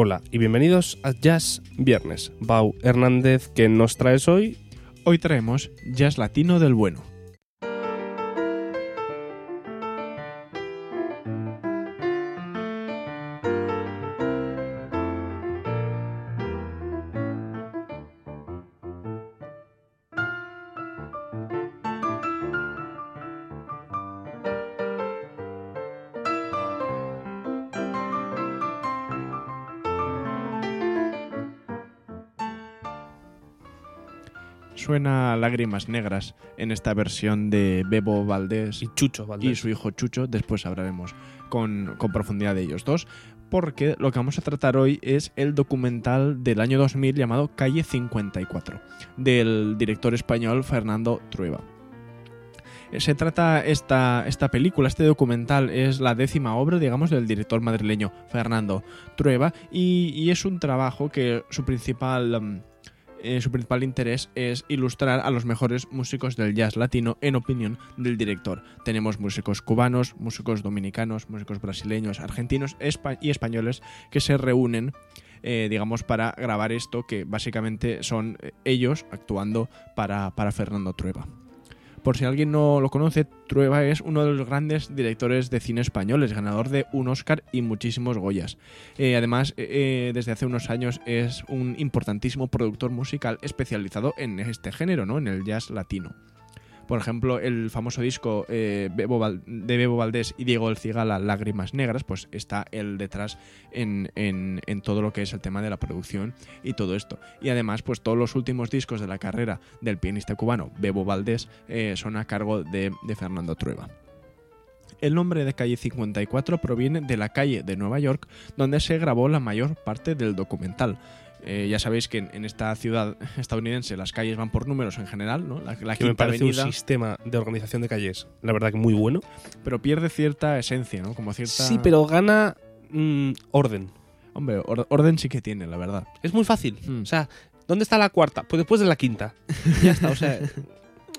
Hola y bienvenidos a Jazz Viernes. Bau Hernández, ¿qué nos traes hoy? Hoy traemos jazz latino del bueno. Suena Lágrimas Negras en esta versión de Bebo Valdés Y Chucho, Valdés. y su hijo Chucho. Después hablaremos con, con profundidad de ellos dos. Porque lo que vamos a tratar hoy es el documental del año 2000 llamado Calle 54, del director español Fernando Trueba. Eh, Se trata esta, esta película, este documental, es la décima obra, digamos, del director madrileño Fernando Trueba y, y es un trabajo que su principal, mm, eh, su principal interés es ilustrar a los mejores músicos del jazz latino en opinión del director. Tenemos músicos cubanos, músicos dominicanos, músicos brasileños, argentinos y españoles que se reúnen eh, digamos, para grabar esto, que básicamente son eh, ellos actuando para, para Fernando Trueba. Por si alguien no lo conoce, Trueba es uno de los grandes directores de cine españoles, ganador de un Oscar y muchísimos Goyas. Eh, además, eh, eh, desde hace unos años es un importantísimo productor musical especializado en este género, ¿no? En el jazz latino. Por ejemplo, el famoso disco eh, de Bebo Valdés y Diego El Cigala, Lágrimas Negras, pues está él detrás en, en- en todo lo que es el tema de la producción y todo esto. Y además, pues todos los últimos discos de la carrera del pianista cubano Bebo Valdés eh, son a cargo de, de Fernando Trueba. El nombre de calle 54 proviene de la calle de Nueva York donde se grabó la mayor parte del documental. Eh, ya sabéis que en, en esta ciudad estadounidense las calles van por números en general, ¿no? La, la Que me parece avenida, un sistema de organización de calles, la verdad que muy bueno. pero pierde cierta esencia, ¿no? Como cierta... Sí, pero gana mm, orden. Hombre, or- orden sí que tiene, la verdad. Es muy fácil. Mm. O sea, ¿dónde está la cuarta? Pues después de la quinta. ya está, o sea,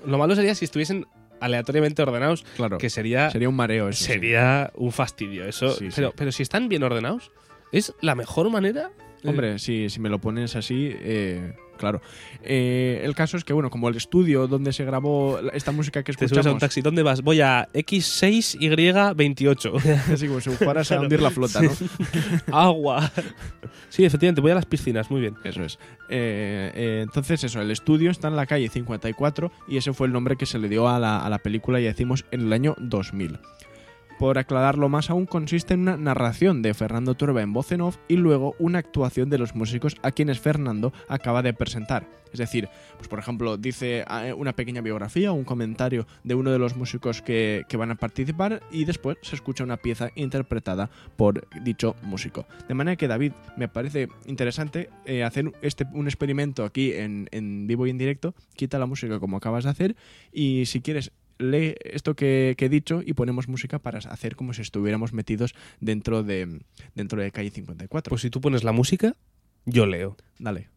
lo malo sería si estuviesen aleatoriamente ordenados, Claro. que sería, sería un mareo eso. sí. sería un fastidio. Eso, Sí, pero, sí. pero si están bien ordenados, es la mejor manera. Eh, Hombre, si, si me lo pones así, eh, claro. Eh, el caso es que, bueno, como el estudio donde se grabó esta música que te subes a un escuchamos, taxi. ¿Dónde vas? Voy a X6Y28. así como si fueras a hundir la flota, ¿no? Agua. Sí, efectivamente, voy a las piscinas, muy bien. Eso es. Eh, entonces, eso, el estudio está en la calle 54 y ese fue el nombre que se le dio a la, a la película, ya decimos, en el año 2000. Por aclararlo más aún, consiste en una narración de Fernando Trueba en voz en off y luego una actuación de los músicos a quienes Fernando acaba de presentar. Es decir, pues por ejemplo, dice eh, una pequeña biografía o un comentario de uno de los músicos que, que van a participar y después se escucha una pieza interpretada por dicho músico. De manera que David, me parece interesante eh, hacer este, un experimento aquí en, en vivo y en directo. Quita la música como acabas de hacer y si quieres lee esto que, que he dicho y ponemos música para hacer como si estuviéramos metidos dentro de, dentro de calle 54. Pues si tú pones la música, yo leo. Dale.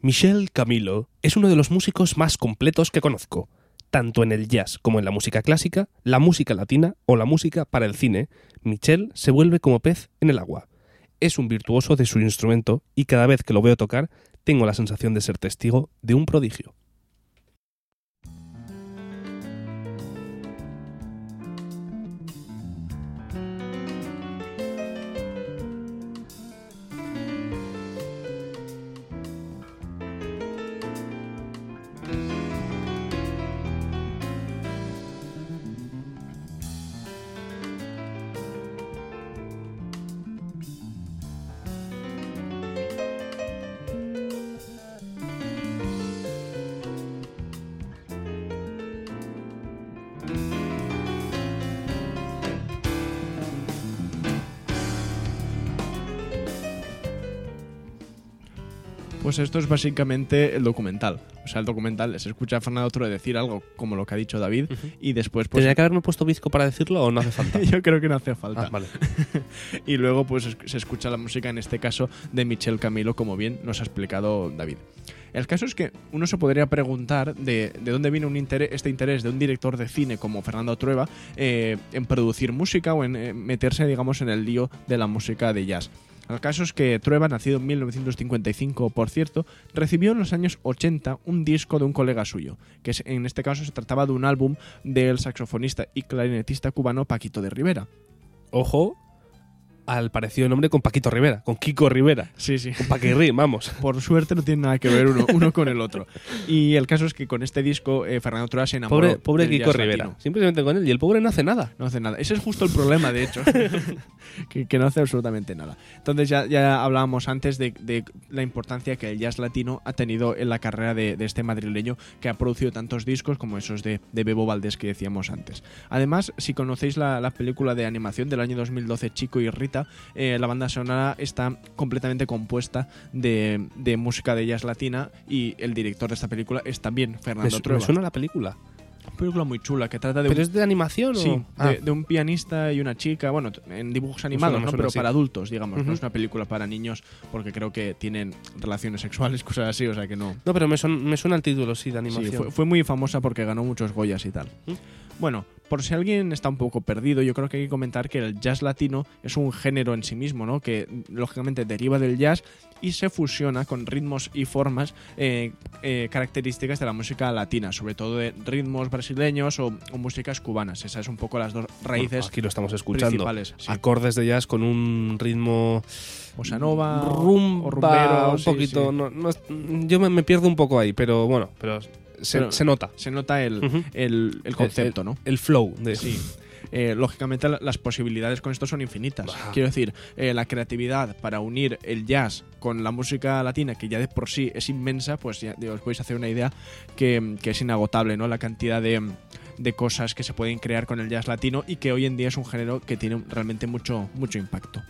Michel Camilo es uno de los músicos más completos que conozco. Tanto en el jazz como en la música clásica, la música latina o la música para el cine, Michel se vuelve como pez en el agua. Es un virtuoso de su instrumento y cada vez que lo veo tocar tengo la sensación de ser testigo de un prodigio. Pues esto es básicamente el documental. O sea, el documental se escucha a Fernando Trueba decir algo como lo que ha dicho David y después pues ¿Tendría que haberme puesto bizco para decirlo o no hace falta? yo creo que no hace falta. Ah, vale. y luego pues es- se escucha la música en este caso de Michel Camilo como bien nos ha explicado David. El caso es que uno se podría preguntar de, de dónde viene un interés, este interés de un director de cine como Fernando Trueba eh, en producir música o en eh, meterse, digamos, en el lío de la música de jazz. El caso es que Trueba, nacido en 1955, por cierto, recibió en los años 80 un disco de un colega suyo, que en este caso se trataba de un álbum del saxofonista y clarinetista cubano Paquito de Rivera. Ojo al parecido nombre con Paquito Rivera, con Kiko Rivera. Sí, sí. Con Paquirri, vamos. Por suerte no tiene nada que ver uno, uno con el otro. Y el caso es que con este disco eh, Fernando Trueba se enamoró Pobre, pobre del Kiko Rivera. latino. Simplemente con él. Y el pobre no hace nada. No hace nada. Ese es justo el problema, de hecho. que, que no hace absolutamente nada. Entonces ya, ya hablábamos antes de, de la importancia que el jazz latino ha tenido en la carrera de, de este madrileño que ha producido tantos discos como esos de, de Bebo Valdés que decíamos antes. Además, si conocéis la, la película de animación del año 2012, Chico y Rita, eh, la banda sonora está completamente compuesta de, de música de jazz latina y el director de esta película es también Fernando su- me Trueba. suena la película. Una película muy chula que trata de ¿Pero un- es de animación Sí, o...? Ah, de, de un pianista y una chica, bueno, en dibujos animados, me ¿no? suena pero así. para adultos, digamos. Ujú. No es una película para niños porque creo que tienen relaciones sexuales, cosas así, o sea que no. No, pero me, son- me suena el título, sí, de Sí, animación. fue, fue muy famosa porque ganó muchos Goyas y tal. Bueno, por si alguien está un poco perdido, yo creo que hay que comentar que el jazz latino es un género en sí mismo, ¿no? Que lógicamente deriva del jazz y se fusiona con ritmos y formas eh, eh, características de la música latina, sobre todo de ritmos brasileños o, o músicas cubanas. Esas son un poco las dos raíces Bueno, aquí lo estamos escuchando. principales. sí. Acordes de jazz con un ritmo Bossa nova rumba, o rumbero, un sí, poquito. sí. no- no es- yo me, me pierdo un poco ahí, pero bueno, pero se, Pero- se nota Se nota el, el, el concepto, ¿no? el flow de Sí. Eh, lógicamente la- las posibilidades con esto son infinitas. Bah. Quiero decir, eh, la creatividad para unir el jazz con la música latina, que ya de por sí es inmensa, pues ya os podéis hacer una idea que, que es inagotable, ¿no? La cantidad de, de cosas que se pueden crear con el jazz latino y que hoy en día es un género que tiene realmente mucho, mucho impacto.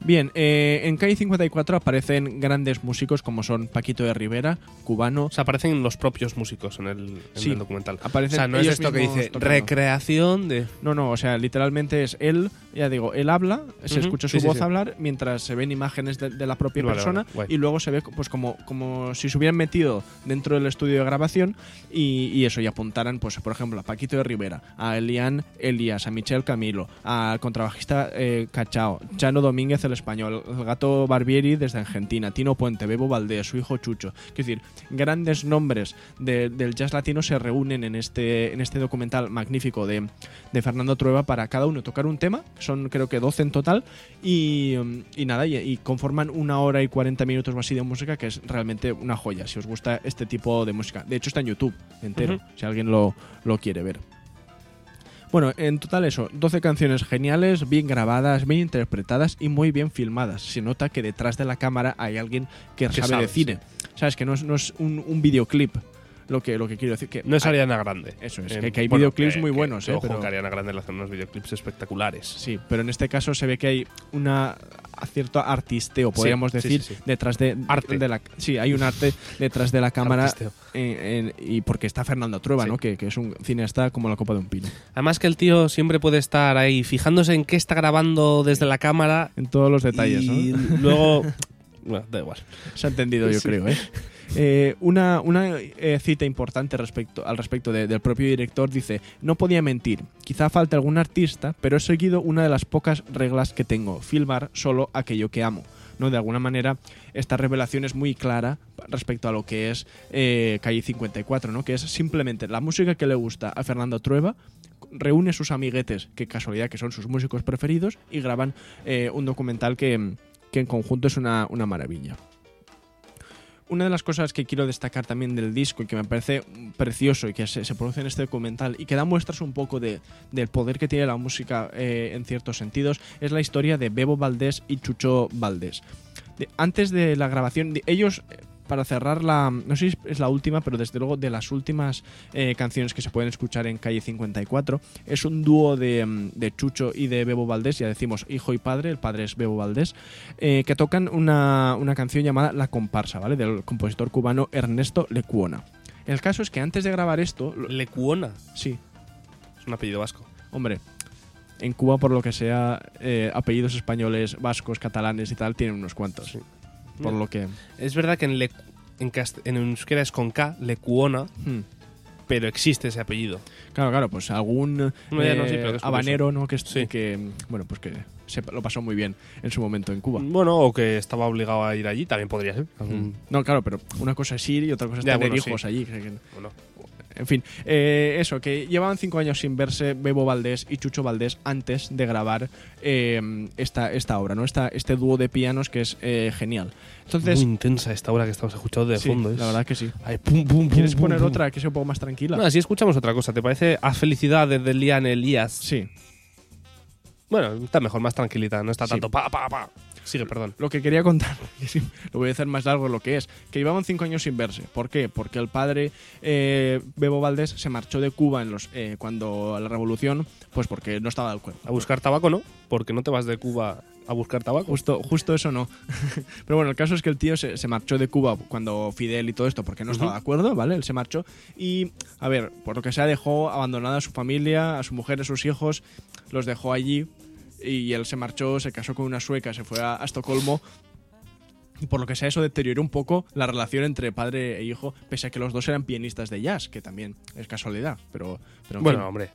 Bien, eh, en Calle 54 aparecen grandes músicos como son Paquito de Rivera, cubano, O sea, aparecen los propios músicos en el, en Sí. el documental. aparecen O sea, no es esto que dice tocando. recreación de. No, no, o sea, literalmente es él, ya digo, él habla, se escucha su sí, voz sí. hablar mientras se ven imágenes de, de la propia Vale, persona vale, y luego se ve pues como, como si se hubieran metido dentro del estudio de grabación y, y eso, y apuntaran, pues, por ejemplo, a Paquito de Rivera, a Elian Elías, a Michel Camilo, al contrabajista eh, Cachao, Chano Domínguez el español, el gato Barbieri desde Argentina, Tino Puente, Bebo Valdés, su hijo Chucho. Es decir, grandes nombres de- del jazz latino se reúnen en este, en este documental magnífico de, de Fernando Trueba para cada uno tocar un tema, que son creo que 12 en total, y, y nada, y, y conforman una hora y 40 minutos o así de música, que es realmente una joya, si os gusta este tipo de música. De hecho está en YouTube entero, si alguien lo, lo quiere ver. Bueno, en total eso, 12 canciones geniales, bien grabadas, bien interpretadas y muy bien filmadas. Se nota que detrás de la cámara hay alguien que, sabe, de cine. Sabes que no es, no es un, un videoclip lo que, lo que quiero decir. Que No es hay- Ariana Grande. Eso es, Eh, que, que hay bueno, videoclips que- muy buenos, que eh, ojo, pero- que Ariana Grande le hace unos videoclips espectaculares. Sí, pero en este caso se ve que hay una cierto artisteo, podríamos sí, decir, sí, sí. detrás de, Arte. de la sí, hay un arte detrás de la cámara en- en- y porque está Fernando Trueba. ¿no? Que, que es un cineasta como la copa de un pino. Además que el tío siempre puede estar ahí fijándose en qué está grabando desde la cámara En todos los detalles, y ¿no? luego... bueno, da igual. Se ha entendido, yo creo, ¿eh? Eh, una una eh, cita importante respecto, al respecto de- del propio director dice, no podía mentir, quizá falte algún artista, pero he seguido una de las pocas reglas que tengo, filmar solo aquello que amo. ¿no? De alguna manera, esta revelación es muy clara respecto a lo que es eh, Calle 54, ¿no? que es simplemente la música que le gusta a Fernando Trueba, reúne sus amiguetes, que casualidad que son sus músicos preferidos, y graban eh, un documental que, que en conjunto es una, una maravilla. Una de las cosas que quiero destacar también del disco y que me parece precioso y que se, produce en este documental y que da muestras un poco de, del poder que tiene la música eh, en ciertos sentidos es la historia de Bebo Valdés y Chucho Valdés. Antes de la grabación, ellos para cerrar la. No sé si es la última, pero desde luego de las últimas eh, canciones que se pueden escuchar en calle 54. Es un dúo de, mm, de Chucho y de Bebo Valdés, ya decimos hijo y padre, el padre es Bebo Valdés, eh, que tocan una, una canción llamada La Comparsa, ¿vale? Del compositor cubano Ernesto Lecuona. El caso es que antes de grabar esto. Lecuona. Sí, Es un apellido vasco. hombre. En Cuba, por lo que sea, eh, apellidos españoles, vascos, catalanes y tal, tienen unos cuantos. Sí. Por lo que. Es verdad que en, le, en, cast- en euskera es con K, Lecuona, hmm. pero existe ese apellido. Claro, claro, pues algún No, ya no, sí, pero que es habanero, ¿no? Que, es- Sí. que, bueno, pues que se lo pasó muy bien en su momento en Cuba. Bueno, o que estaba obligado a ir allí, también podría ser. Algún- No, claro, pero una cosa es ir y otra cosa es Ya, tener bueno, hijos sí. allí. bueno. En fin, eh, eso, que llevaban cinco años sin verse Bebo Valdés y Chucho Valdés antes de grabar eh, esta, esta obra, ¿no? Esta, este dúo de pianos que es eh, genial. Entonces, Muy intensa esta hora que estamos escuchando de sí, fondo. es- la verdad que sí. Ay, pum, pum, pum, ¿Quieres pum, poner otra que sea un poco más tranquila? No, así escuchamos otra cosa. ¿Te parece A Felicidad de Lian Elías? Sí. Bueno, está mejor, más tranquilita, no está Sí. tanto pa, pa, pa. Sigue, perdón. Lo que quería contar, que lo voy a hacer más largo de lo que es, que llevaban cinco años sin verse. ¿Por qué? Porque el padre eh, Bebo Valdés se marchó de Cuba en los, eh, cuando la revolución, pues porque no estaba de acuerdo. A buscar tabaco, ¿no? Porque no te vas de Cuba a buscar tabaco. Justo, justo eso no. Pero bueno, el caso es que el tío se, se marchó de Cuba cuando Fidel y todo esto, porque no estaba Ujú. de acuerdo, ¿vale? Él se marchó y, a ver, por lo que sea, dejó abandonada a su familia, a su mujer, a sus hijos, los dejó allí y él se marchó, se casó con una sueca, se fue a, a Estocolmo. Y por lo que sea, eso deterioró un poco la relación entre padre e hijo, pese a que los dos eran pianistas de jazz, que también es casualidad. Pero, pero en bueno, fin. hombre.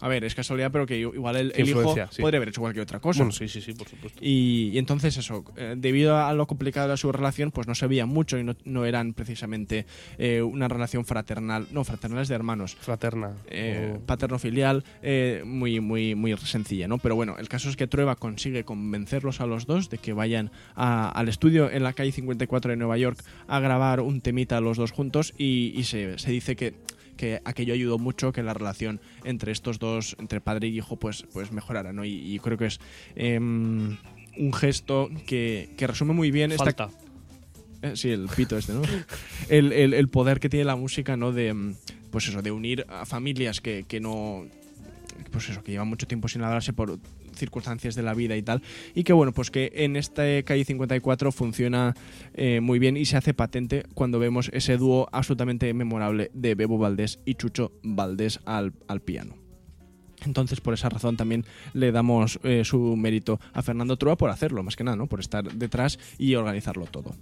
A ver, es casualidad, pero que igual el, hijo sí. podría haber hecho cualquier otra cosa. Bueno, sí, sí, sí, por supuesto. Y, y entonces eso, eh, debido a lo complicado de su relación, pues no se veían mucho y no, no eran precisamente eh, una relación fraternal, no, fraternales de hermanos. Fraterna. eh, o- paterno-filial eh, muy, muy, muy sencilla, ¿no? Pero bueno, el caso es que Trueba consigue convencerlos a los dos de que vayan a- al estudio en la calle 54 de Nueva York a grabar un temita los dos juntos y, y se, se dice que que aquello ayudó mucho que la relación entre estos dos, entre padre y hijo, pues, pues mejorara, ¿no? Y, y creo que es em, un gesto que, que resume muy bien Falta. eh, sí, el pito este, ¿no? el, el- el poder que tiene la música, ¿no? De, mm, pues eso, de unir a familias que, que no... Pues eso, que llevan mucho tiempo sin hablarse por circunstancias de la vida y tal. Y que bueno, pues que en este calle 54 funciona eh, muy bien y se hace patente cuando vemos ese dúo absolutamente memorable de Bebo Valdés y Chucho Valdés al, al piano. Entonces, por esa razón también le damos eh, su mérito a Fernando Trua por hacerlo, más que nada, ¿no? Por estar detrás y organizarlo todo.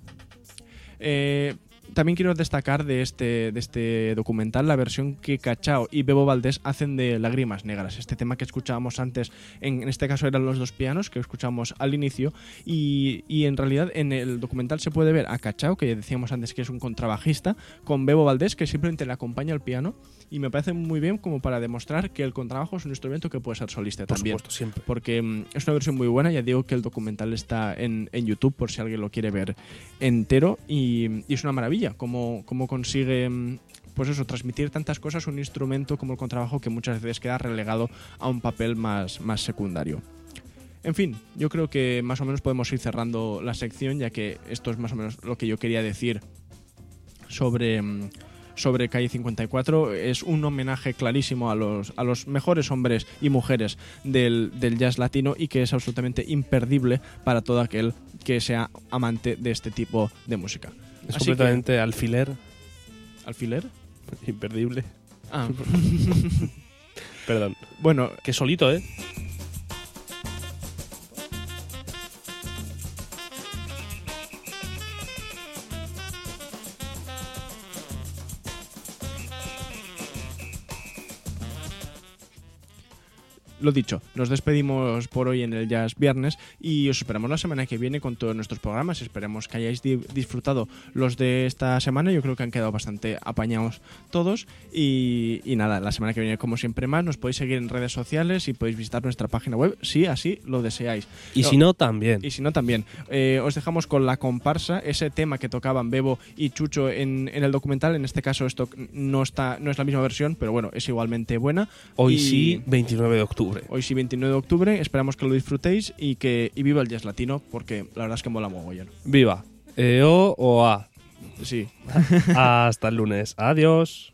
Eh, también quiero destacar de este, de este documental la versión que Cachao y Bebo Valdés hacen de Lágrimas Negras, este tema que escuchábamos antes, en, en este caso eran los dos pianos que escuchamos al inicio, y, y en realidad en el documental se puede ver a Cachao, que decíamos antes que es un contrabajista, con Bebo Valdés, que simplemente le acompaña al piano, y me parece muy bien como para demostrar que el contrabajo es un instrumento que puede ser solista Por también supuesto, siempre. porque mm, es una versión muy buena. Ya digo que el documental está en, en YouTube por si alguien lo quiere ver entero y, y es una maravilla cómo, cómo consigue mm, pues eso, transmitir tantas cosas un instrumento como el contrabajo que muchas veces queda relegado a un papel más, más secundario. En fin, yo creo que más o menos podemos ir cerrando la sección ya que esto es más o menos lo que yo quería decir sobre, mm, sobre Calle 54. Es un homenaje clarísimo a los, a los mejores hombres y mujeres del, del jazz latino y que es absolutamente imperdible para todo aquel que sea amante de este tipo de música. Es Así completamente alfiler, ¿Alfiler? imperdible. Ah, Perdón. bueno, Que solito, ¿eh? Lo dicho, nos despedimos por hoy en el Jazz Viernes y os esperamos la semana que viene con todos nuestros programas. Esperemos que hayáis di- disfrutado los de esta semana. Yo creo que han quedado bastante apañados todos. Y, y nada, la semana que viene, como siempre más, nos podéis seguir en redes sociales y podéis visitar nuestra página web si así lo deseáis. Y No, si no, también. y si no, también. Eh, os dejamos con la comparsa, ese tema que tocaban Bebo y Chucho en, en el documental. En este caso, esto no, está, no es la misma versión, pero bueno, es igualmente buena. Hoy Y- sí, 29 de octubre. Hoy sí, 29 de octubre. Esperamos que lo disfrutéis y que y viva el jazz latino, porque la verdad es que mola mogollón. Viva. EO o A. Sí. Hasta el lunes. Adiós.